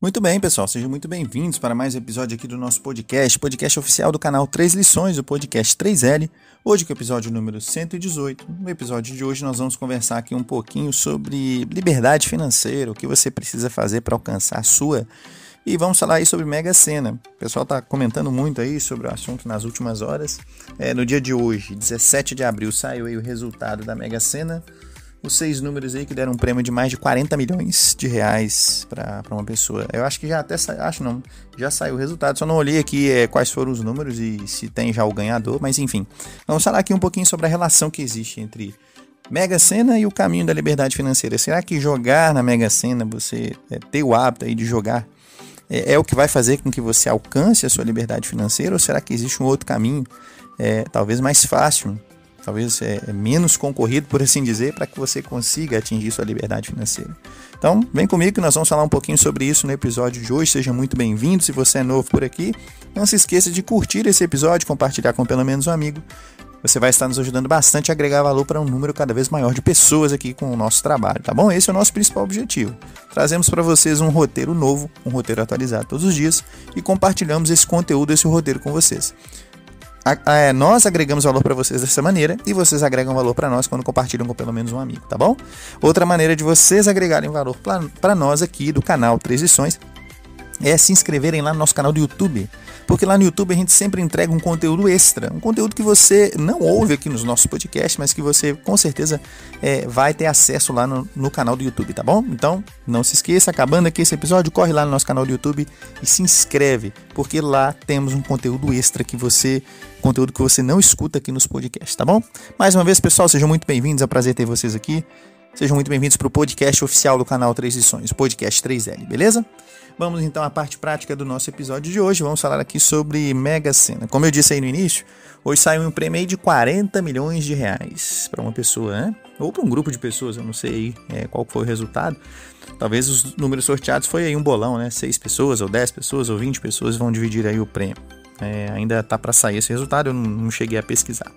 Muito bem, pessoal, sejam muito bem-vindos para mais um episódio aqui do nosso podcast, podcast oficial do canal Três Lições, o podcast 3L. Hoje com o episódio número 118. No episódio de hoje nós vamos conversar aqui um pouquinho sobre liberdade financeira, o que você precisa fazer para alcançar a sua. E vamos falar aí sobre Mega Sena. O pessoal está comentando muito aí sobre o assunto nas últimas horas. É, no dia de hoje, 17 de abril, saiu aí o resultado da Mega Sena os seis números aí que deram um prêmio de mais de 40 milhões de reais para uma pessoa. Eu acho que já até saiu, acho não, já saiu o resultado, só não olhei aqui é, quais foram os números e se tem já o ganhador, mas enfim. Vamos falar aqui um pouquinho sobre a relação que existe entre Mega Sena e o caminho da liberdade financeira. Será que jogar na Mega Sena, você é, ter o hábito aí de jogar, é, é, o que vai fazer com que você alcance a sua liberdade financeira? Ou será que existe um outro caminho, é, talvez mais fácil, talvez é, é, menos concorrido, por assim dizer, para que você consiga atingir sua liberdade financeira. Então, vem comigo que nós vamos falar um pouquinho sobre isso no episódio de hoje. Seja muito bem-vindo. Se você é novo por aqui, não se esqueça de curtir esse episódio, compartilhar com pelo menos um amigo. Você vai estar nos ajudando bastante a agregar valor para um número cada vez maior de pessoas aqui com o nosso trabalho, tá bom? Esse é o nosso principal objetivo. Trazemos para vocês um roteiro novo, um roteiro atualizado todos os dias e compartilhamos esse conteúdo, esse roteiro com vocês é, nós agregamos valor para vocês dessa maneira e vocês agregam valor para nós quando compartilham com pelo menos um amigo, tá bom? Outra maneira de vocês agregarem valor para nós aqui do canal Três Lições é se inscreverem lá no nosso canal do YouTube. Porque lá no YouTube a gente sempre entrega um conteúdo extra, um conteúdo que você não ouve aqui nos nossos podcasts, mas que você com certeza é, vai ter acesso lá no, no, canal do YouTube, tá bom? Então não se esqueça, acabando aqui esse episódio, corre lá no nosso canal do YouTube e se inscreve, porque lá temos um conteúdo extra que você, conteúdo que você não escuta aqui nos podcasts, tá bom? Mais uma vez, pessoal, sejam muito bem-vindos, é um prazer ter vocês aqui. Sejam muito bem-vindos para o podcast oficial do canal Três Lições, podcast 3L, beleza? Vamos então à parte prática do nosso episódio de hoje. Vamos falar aqui sobre Mega Sena. Como eu disse aí no início, hoje saiu um prêmio de 40 milhões de reais para uma pessoa, né? Ou para um grupo de pessoas, eu não sei é, qual foi o resultado. Talvez os números sorteados foi aí um bolão, né? Seis pessoas, ou 10 pessoas, ou 20 pessoas vão dividir aí o prêmio. É, ainda tá para sair esse resultado, eu não, não cheguei a pesquisar.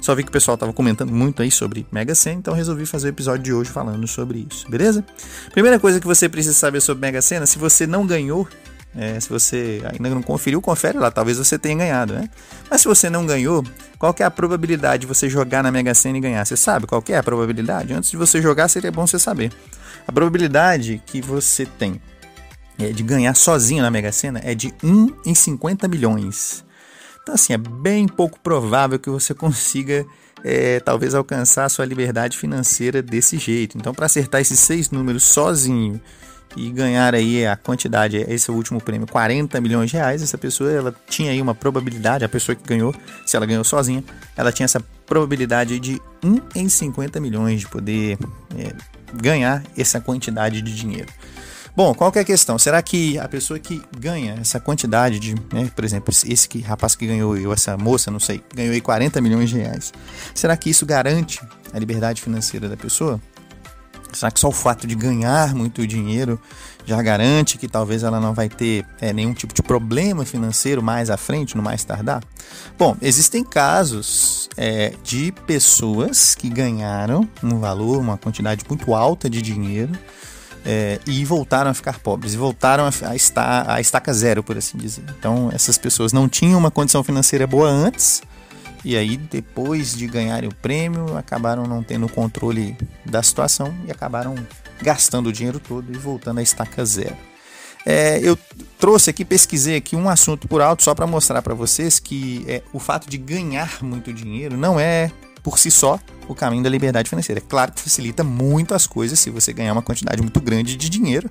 Só vi que o pessoal estava comentando muito aí sobre Mega Sena, então resolvi fazer o episódio de hoje falando sobre isso, beleza? Primeira coisa que você precisa saber sobre Mega Sena, se você não ganhou, é, se você ainda não conferiu, confere lá, talvez você tenha ganhado, né? Mas se você não ganhou, qual é a probabilidade de você jogar na Mega Sena e ganhar? Você sabe qual é a probabilidade? Antes de você jogar, seria bom você saber. A probabilidade que você tem é, de ganhar sozinho na Mega Sena é de 1 em 50 milhões. Então, assim, é bem pouco provável que você consiga, é, talvez, alcançar a sua liberdade financeira desse jeito. Então, para acertar esses seis números sozinho e ganhar aí a quantidade, esse é o último prêmio, 40 milhões de reais, essa pessoa ela tinha aí uma probabilidade, a pessoa que ganhou, se ela ganhou sozinha, ela tinha essa probabilidade de 1 em 50 milhões de poder é, ganhar essa quantidade de dinheiro. Bom, qual que é a questão? Será que a pessoa que ganha essa quantidade de, né, por exemplo, esse que, rapaz que ganhou, ou essa moça, não sei, ganhou aí 40 milhões de reais, será que isso garante a liberdade financeira da pessoa? Será que só o fato de ganhar muito dinheiro já garante que talvez ela não vai ter é, nenhum tipo de problema financeiro mais à frente, no mais tardar? Bom, existem casos é, de pessoas que ganharam um valor, uma quantidade muito alta de dinheiro é, e voltaram a ficar pobres, e voltaram a, a, estar, a estaca zero, por assim dizer. Então, essas pessoas não tinham uma condição financeira boa antes, e aí, depois de ganharem o prêmio, acabaram não tendo controle da situação e acabaram gastando o dinheiro todo e voltando à estaca zero. É, eu trouxe aqui, pesquisei aqui um assunto por alto só para mostrar para vocês que é, o fato de ganhar muito dinheiro não é por si só o caminho da liberdade financeira. É claro que facilita muito as coisas se você ganhar uma quantidade muito grande de dinheiro,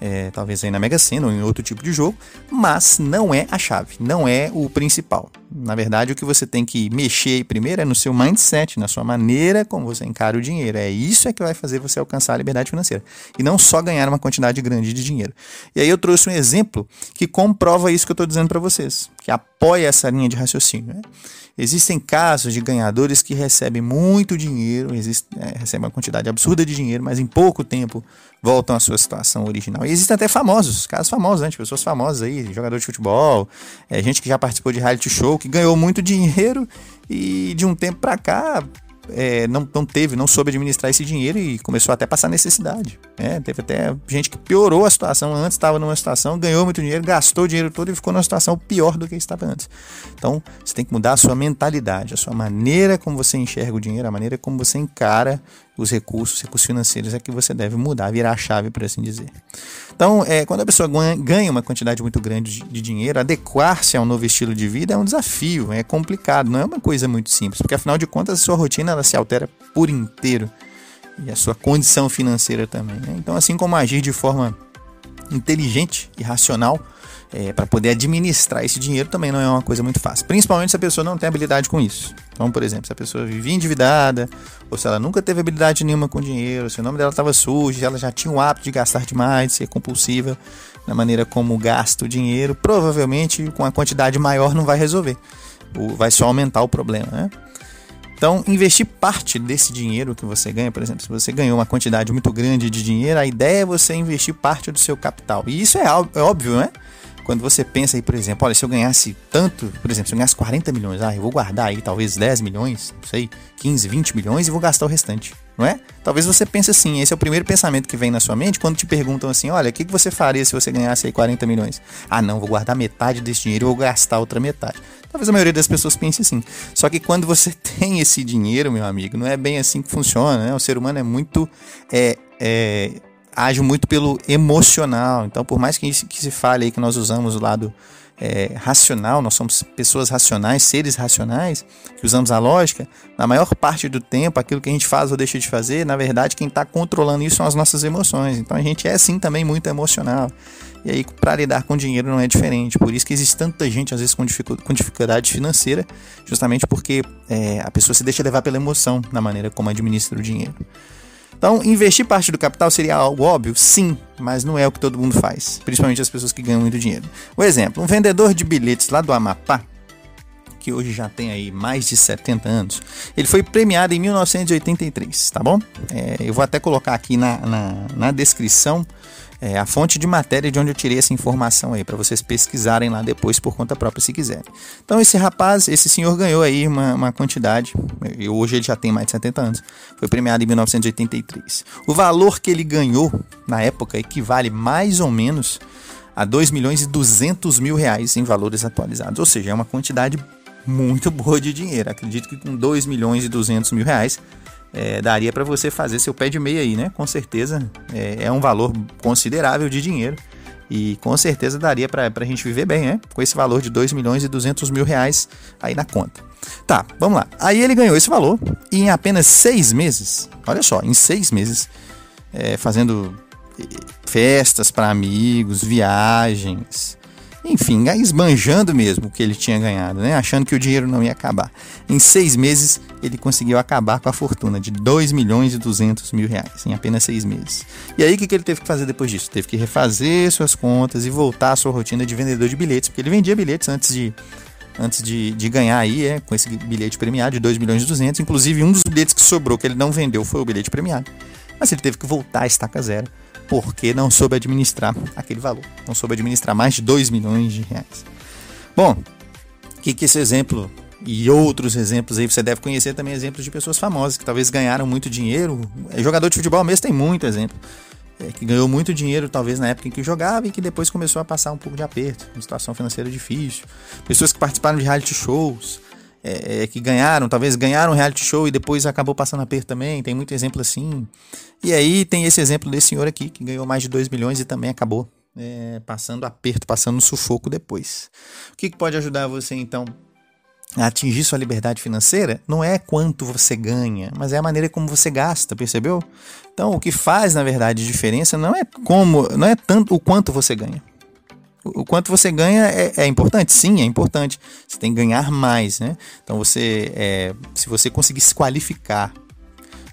é, talvez aí na Mega Sena ou em outro tipo de jogo, mas não é a chave, não é o principal. Na verdade, o que você tem que mexer primeiro é no seu mindset, na sua maneira como você encara o dinheiro. É isso é que vai fazer você alcançar a liberdade financeira. E não só ganhar uma quantidade grande de dinheiro. E aí eu trouxe um exemplo que comprova isso que eu estou dizendo para vocês, que apoia essa linha de raciocínio. Né? Existem casos de ganhadores que recebem muito dinheiro, existe, é, recebem uma quantidade absurda de dinheiro, mas em pouco tempo voltam à sua situação original. E existem até famosos, casos famosos, né, de pessoas famosas aí, jogadores de futebol, é, gente que já participou de reality show, que ganhou muito dinheiro e de um tempo para cá é, não, não teve, não soube administrar esse dinheiro e começou até a passar necessidade. Né? Teve até gente que piorou a situação. Antes estava numa situação, ganhou muito dinheiro, gastou o dinheiro todo e ficou numa situação pior do que estava antes. Então, você tem que mudar a sua mentalidade, a sua maneira como você enxerga o dinheiro, a maneira como você encara os recursos, recursos financeiros é que você deve mudar, virar a chave, por assim dizer. Então, é, quando a pessoa ganha uma quantidade muito grande de, dinheiro, adequar-se ao novo estilo de vida é um desafio, é complicado, não é uma coisa muito simples, porque afinal de contas a sua rotina ela se altera por inteiro e a sua condição financeira também. Né? Então, assim como agir de forma inteligente e racional é, para poder administrar esse dinheiro também não é uma coisa muito fácil, principalmente se a pessoa não tem habilidade com isso. Então, por exemplo, se a pessoa vivia endividada, ou se ela nunca teve habilidade nenhuma com dinheiro, se o nome dela estava sujo, ela já tinha o hábito de gastar demais, de ser compulsiva na maneira como gasta o dinheiro, provavelmente com a quantidade maior não vai resolver, vai só aumentar o problema, né? Então, investir parte desse dinheiro que você ganha, por exemplo, se você ganhou uma quantidade muito grande de dinheiro, a ideia é você investir parte do seu capital. E isso é, é óbvio, né? Quando você pensa aí, por exemplo, olha, se eu ganhasse tanto, por exemplo, se eu ganhasse 40 milhões, ah, eu vou guardar aí talvez 10 milhões, não sei, 15, 20 milhões e vou gastar o restante, não é? Talvez você pense assim, esse é o primeiro pensamento que vem na sua mente quando te perguntam assim, olha, o que você faria se você ganhasse aí 40 milhões? Ah, não, vou guardar metade desse dinheiro e vou gastar outra metade. Talvez a maioria das pessoas pense assim. Só que quando você tem esse dinheiro, meu amigo, não é bem assim que funciona, né? O ser humano é muito... É, é, age muito pelo emocional. Então, por mais que, que se fale aí que nós usamos o lado é, racional, nós somos pessoas racionais, seres racionais, que usamos a lógica, na maior parte do tempo, aquilo que a gente faz ou deixa de fazer, na verdade, quem está controlando isso são as nossas emoções. Então, a gente é sim também muito emocional. E aí, para lidar com dinheiro não é diferente. Por isso que existe tanta gente, às vezes, com, dificuldade financeira, justamente porque é, a pessoa se deixa levar pela emoção na maneira como administra o dinheiro. Então, investir parte do capital seria algo óbvio? Sim, mas não é o que todo mundo faz, principalmente as pessoas que ganham muito dinheiro. O exemplo, um vendedor de bilhetes lá do Amapá, que hoje já tem aí mais de 70 anos, ele foi premiado em 1983, tá bom? É, eu vou até colocar aqui na, na, na descrição é, a fonte de matéria de onde eu tirei essa informação aí, para vocês pesquisarem lá depois por conta própria se quiserem. Então esse rapaz, esse senhor ganhou aí uma, uma quantidade, e hoje ele já tem mais de 70 anos, foi premiado em 1983. O valor que ele ganhou na época equivale mais ou menos a 2 milhões e 200 mil reais em valores atualizados, ou seja, é uma quantidade muito boa de dinheiro. Acredito que com 2 milhões e 200 mil reais é, daria para você fazer seu pé de meia aí, né? Com certeza é, é, um valor considerável de dinheiro e com certeza daria para a gente viver bem, né? Com esse valor de 2 milhões e 200 mil reais aí na conta. Tá, vamos lá. Aí ele ganhou esse valor e em apenas seis meses, olha só, em seis meses, é, fazendo é, festas para amigos, viagens, enfim, esbanjando mesmo o que ele tinha ganhado, né? achando que o dinheiro não ia acabar. Em seis meses, ele conseguiu acabar com a fortuna de 2 milhões e 200 mil reais, em apenas seis meses. E aí, o que ele teve que fazer depois disso? Teve que refazer suas contas e voltar à sua rotina de vendedor de bilhetes, porque ele vendia bilhetes antes de, antes de, de ganhar aí, é, com esse bilhete premiado de 2 milhões e 200. Inclusive, um dos bilhetes que sobrou, que ele não vendeu, foi o bilhete premiado. Mas ele teve que voltar a estaca zero porque não soube administrar aquele valor. Não soube administrar mais de 2 milhões de reais. Bom, o que, que esse exemplo e outros exemplos aí você deve conhecer também exemplos de pessoas famosas que talvez ganharam muito dinheiro. É, jogador de futebol mesmo tem muito exemplo. É, que ganhou muito dinheiro talvez na época em que jogava e que depois começou a passar um pouco de aperto, uma situação financeira difícil. Pessoas que participaram de reality shows, é, é, que ganharam, talvez ganharam um reality show e depois acabou passando aperto também. Tem muito exemplo assim. E aí tem esse exemplo desse senhor aqui que ganhou mais de 2 milhões e também acabou é, passando aperto, passando sufoco depois. O que, que pode ajudar você então a atingir sua liberdade financeira? Não é quanto você ganha, mas é a maneira como você gasta, percebeu? Então o que faz na verdade diferença não é como, não é tanto o quanto você ganha o quanto você ganha é, é, importante? Sim, é importante. Você tem que ganhar mais, né? Então você, é, se você conseguir se qualificar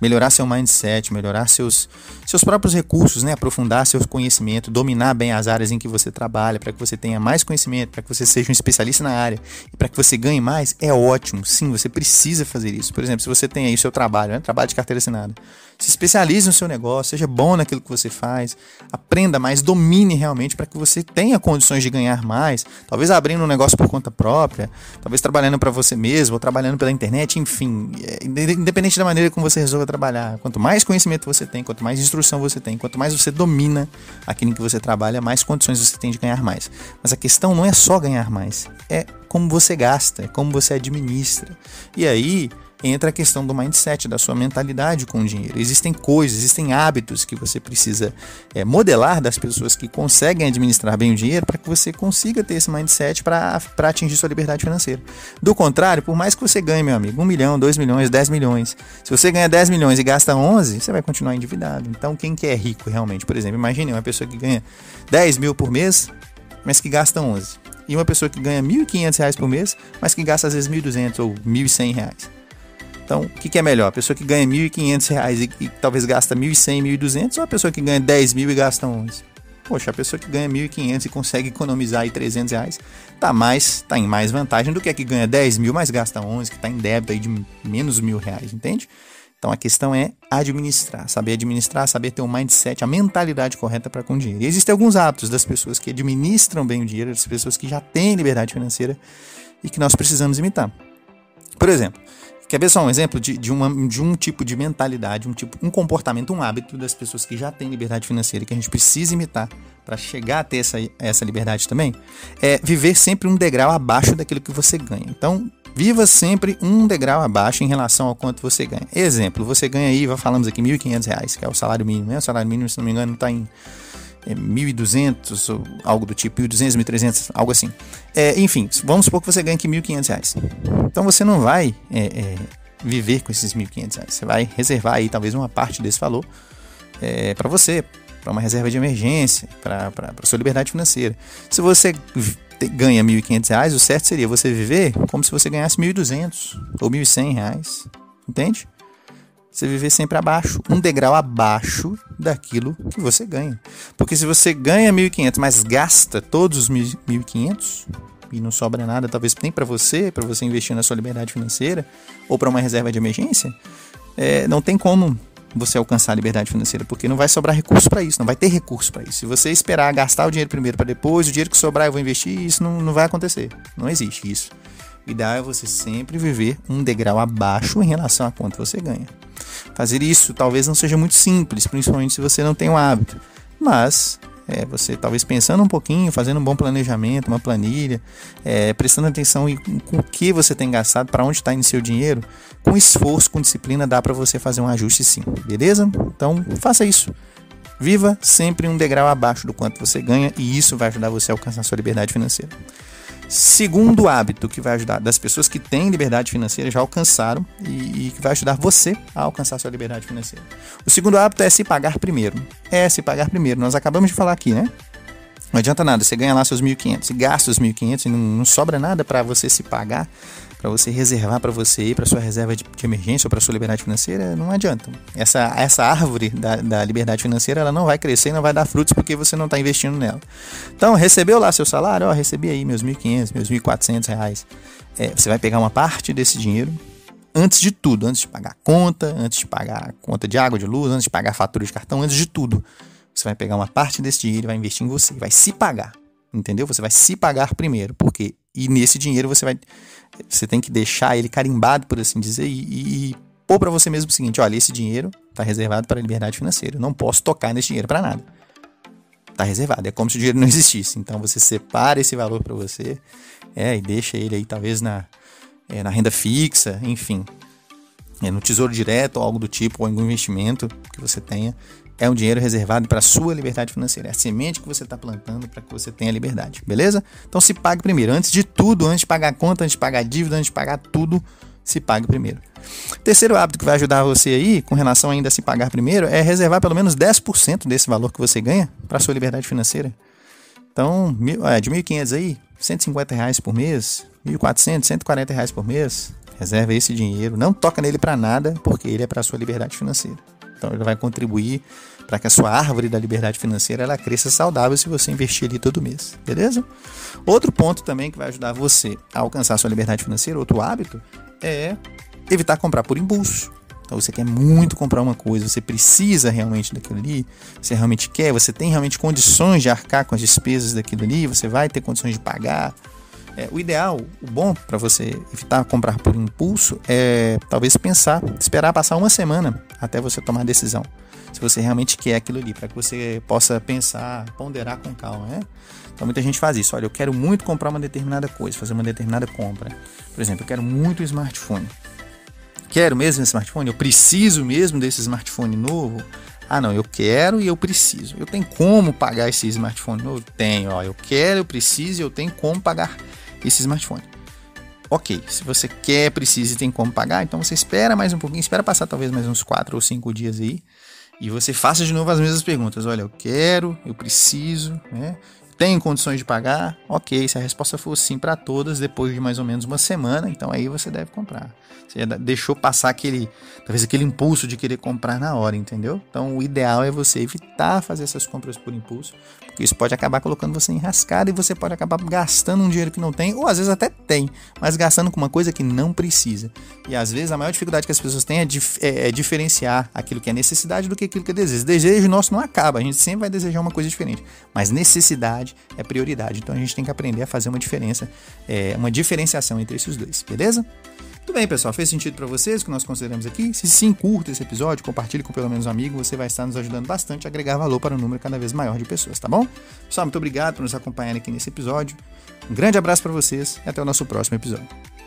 melhorar seu mindset, melhorar seus, seus próprios recursos, né? aprofundar seu conhecimento, dominar bem as áreas em que você trabalha, para que você tenha mais conhecimento, para que você seja um especialista na área e para que você ganhe mais, é ótimo. Sim, você precisa fazer isso. Por exemplo, se você tem aí seu trabalho, né? trabalho de carteira assinada, se especialize no seu negócio, seja bom naquilo que você faz, aprenda mais, domine realmente para que você tenha condições de ganhar mais, talvez abrindo um negócio por conta própria, talvez trabalhando para você mesmo ou trabalhando pela internet, enfim, é, independente da maneira como você resolva trabalhar, quanto mais conhecimento você tem, quanto mais instrução você tem, quanto mais você domina aquilo em que você trabalha, mais condições você tem de ganhar mais. Mas a questão não é só ganhar mais, é como você gasta, é como você administra. E aí, entra a questão do mindset, da sua mentalidade com o dinheiro. Existem coisas, existem hábitos que você precisa é, modelar das pessoas que conseguem administrar bem o dinheiro para que você consiga ter esse mindset para atingir sua liberdade financeira. Do contrário, por mais que você ganhe, meu amigo, 1 milhão, 2 milhões, 10 milhões, se você ganha 10 milhões e gasta 11, você vai continuar endividado. Então, quem que é rico realmente? Por exemplo, imagine uma pessoa que ganha 10 mil por mês, mas que gasta 11. E uma pessoa que ganha R$ 1.500 por mês, mas que gasta às vezes R$ 1.200 ou R$ 1.100. Então, o que, que, é melhor? A pessoa que ganha R$ 1.500 e, e talvez gasta R$ 1.100, R$ 1.200 ou a pessoa que ganha R$ 10.000 e gasta 11? Poxa, a pessoa que ganha R$ 1.500 e consegue economizar aí 300 reais tá, mais, tá em mais vantagem do que a que ganha 10 mil, mas gasta 11, que está em débito aí de menos mil reais, entende? Então a questão é administrar, saber administrar, saber ter um mindset, a mentalidade correta para com o dinheiro. E existem alguns hábitos das pessoas que administram bem o dinheiro, das pessoas que já têm liberdade financeira e que nós precisamos imitar. Por exemplo, Quer ver só um exemplo de, de, uma, de um tipo de mentalidade, um tipo, um comportamento, um hábito das pessoas que já têm liberdade financeira que a gente precisa imitar para chegar a ter essa, essa liberdade também? É viver sempre um degrau abaixo daquilo que você ganha. Então, viva sempre um degrau abaixo em relação ao quanto você ganha. Exemplo, você ganha aí, falamos aqui, R$ 1.500, que é o salário mínimo. Né? O salário mínimo, se não me engano, está em é, 1.200 ou algo do tipo, 1.200, 1.300, algo assim. É, enfim, vamos supor que você ganha aqui 1.500 reais. Então você não vai é, é, viver com esses 1.500 reais. Você vai reservar aí talvez uma parte desse valor é, para você, para uma reserva de emergência, para sua liberdade financeira. Se você ganha 1.500 reais, o certo seria você viver como se você ganhasse 1.200 ou 1.100 reais. Entende? Você viver sempre abaixo, um degrau abaixo daquilo que você ganha. Porque se você ganha 1.500, mas gasta todos os 1.500 e não sobra nada, talvez nem para você, para você investir na sua liberdade financeira ou para uma reserva de emergência, é, não tem como você alcançar a liberdade financeira, porque não vai sobrar recurso para isso, não vai ter recurso para isso. Se você esperar gastar o dinheiro primeiro para depois, o dinheiro que sobrar eu vou investir, isso não, não vai acontecer. Não existe isso. Ideal é você sempre viver um degrau abaixo em relação a quanto você ganha. Fazer isso talvez não seja muito simples, principalmente se você não tem o hábito, mas é, você talvez pensando um pouquinho, fazendo um bom planejamento, uma planilha, é, prestando atenção em com o que você tem gastado, para onde está indo seu dinheiro, com esforço, com disciplina, dá para você fazer um ajuste sim, beleza? Então faça isso. Viva sempre um degrau abaixo do quanto você ganha e isso vai ajudar você a alcançar sua liberdade financeira. Segundo hábito que vai ajudar das pessoas que têm liberdade financeira já alcançaram e, e, que vai ajudar você a alcançar sua liberdade financeira. O segundo hábito é se pagar primeiro. É se pagar primeiro. Nós acabamos de falar aqui, né? Não adianta nada, você ganha lá seus 1.500 e gasta os 1.500 e não, não sobra nada para você se pagar para você reservar para você ir para sua reserva de, de emergência ou para sua liberdade financeira, não adianta. Essa, essa árvore da, da liberdade financeira ela não vai crescer e não vai dar frutos porque você não está investindo nela. Então, recebeu lá seu salário, ó, recebi aí meus 1.500, meus 1.400 reais. É, você vai pegar uma parte desse dinheiro antes de tudo, antes de pagar conta, antes de pagar conta de água, de luz, antes de pagar fatura de cartão, antes de tudo. Você vai pegar uma parte desse dinheiro e vai investir em você, vai se pagar. Entendeu? Você vai se pagar primeiro, porque e nesse dinheiro você vai você tem que deixar ele carimbado, por assim dizer, e, e pôr para você mesmo o seguinte: olha, esse dinheiro está reservado para a liberdade financeira. Eu não posso tocar nesse dinheiro para nada. Está reservado. É como se o dinheiro não existisse. Então você separa esse valor para você é, e deixa ele aí, talvez, na, é, na renda fixa, enfim. É, no tesouro direto ou algo do tipo, ou algum investimento que você tenha é um dinheiro reservado para a sua liberdade financeira. É a semente que você está plantando para que você tenha liberdade, beleza? Então se pague primeiro. Antes de tudo, antes de pagar a conta, antes de pagar a dívida, antes de pagar tudo, se pague primeiro. Terceiro hábito que vai ajudar você aí, com relação ainda a se pagar primeiro, é reservar pelo menos 10% desse valor que você ganha para a sua liberdade financeira. Então, é, de 1.500 aí, 150 reais por mês, 1.400, 140 reais por mês, Reserva esse dinheiro, não toca nele para nada, porque ele é para sua liberdade financeira. Então ele vai contribuir para que a sua árvore da liberdade financeira ela cresça saudável se você investir ali todo mês, beleza? Outro ponto também que vai ajudar você a alcançar a sua liberdade financeira, outro hábito, é evitar comprar por impulso. Então você quer muito comprar uma coisa, você precisa realmente daquilo ali, você realmente quer, você tem realmente condições de arcar com as despesas daquilo ali, você vai ter condições de pagar. É, o ideal, o bom para você evitar comprar por impulso é talvez pensar, esperar passar uma semana até você tomar a decisão se você realmente quer aquilo ali, para que você possa pensar, ponderar com calma, né? Então muita gente faz isso. Olha, eu quero muito comprar uma determinada coisa, fazer uma determinada compra. Por exemplo, eu quero muito um smartphone. Quero mesmo esse smartphone? Eu preciso mesmo desse smartphone novo? Ah, não, eu quero e eu preciso. Eu tenho como pagar esse smartphone novo? Tenho, ó. Eu quero, eu preciso e eu tenho como pagar esse smartphone. Ok, se você quer, precisa e tem como pagar, então você espera mais um pouquinho, espera passar talvez mais uns 4 ou 5 dias aí e você faça de novo as mesmas perguntas. Olha, eu quero, eu preciso, né? Tenho condições de pagar? Ok, se a resposta for sim para todas, depois de mais ou menos uma semana, então aí você deve comprar. Você deixou passar aquele, talvez aquele impulso de querer comprar na hora, entendeu? Então o ideal é você evitar fazer essas compras por impulso, porque isso pode acabar colocando você em rascada e você pode acabar gastando um dinheiro que não tem, ou às vezes até tem, mas gastando com uma coisa que não precisa. E às vezes a maior dificuldade que as pessoas têm é, dif é, é diferenciar aquilo que é necessidade do que aquilo que é desejo. Desejo nosso não acaba, a gente sempre vai desejar uma coisa diferente, mas necessidade é prioridade. Então a gente tem que aprender a fazer uma diferença, é, uma diferenciação entre esses dois, beleza? Tudo bem, pessoal? Fez sentido para vocês o que nós consideramos aqui? Se sim, curta esse episódio, compartilhe com pelo menos um amigo, você vai estar nos ajudando bastante a agregar valor para um número cada vez maior de pessoas, tá bom? Pessoal, muito obrigado por nos acompanharem aqui nesse episódio. Um grande abraço para vocês e até o nosso próximo episódio.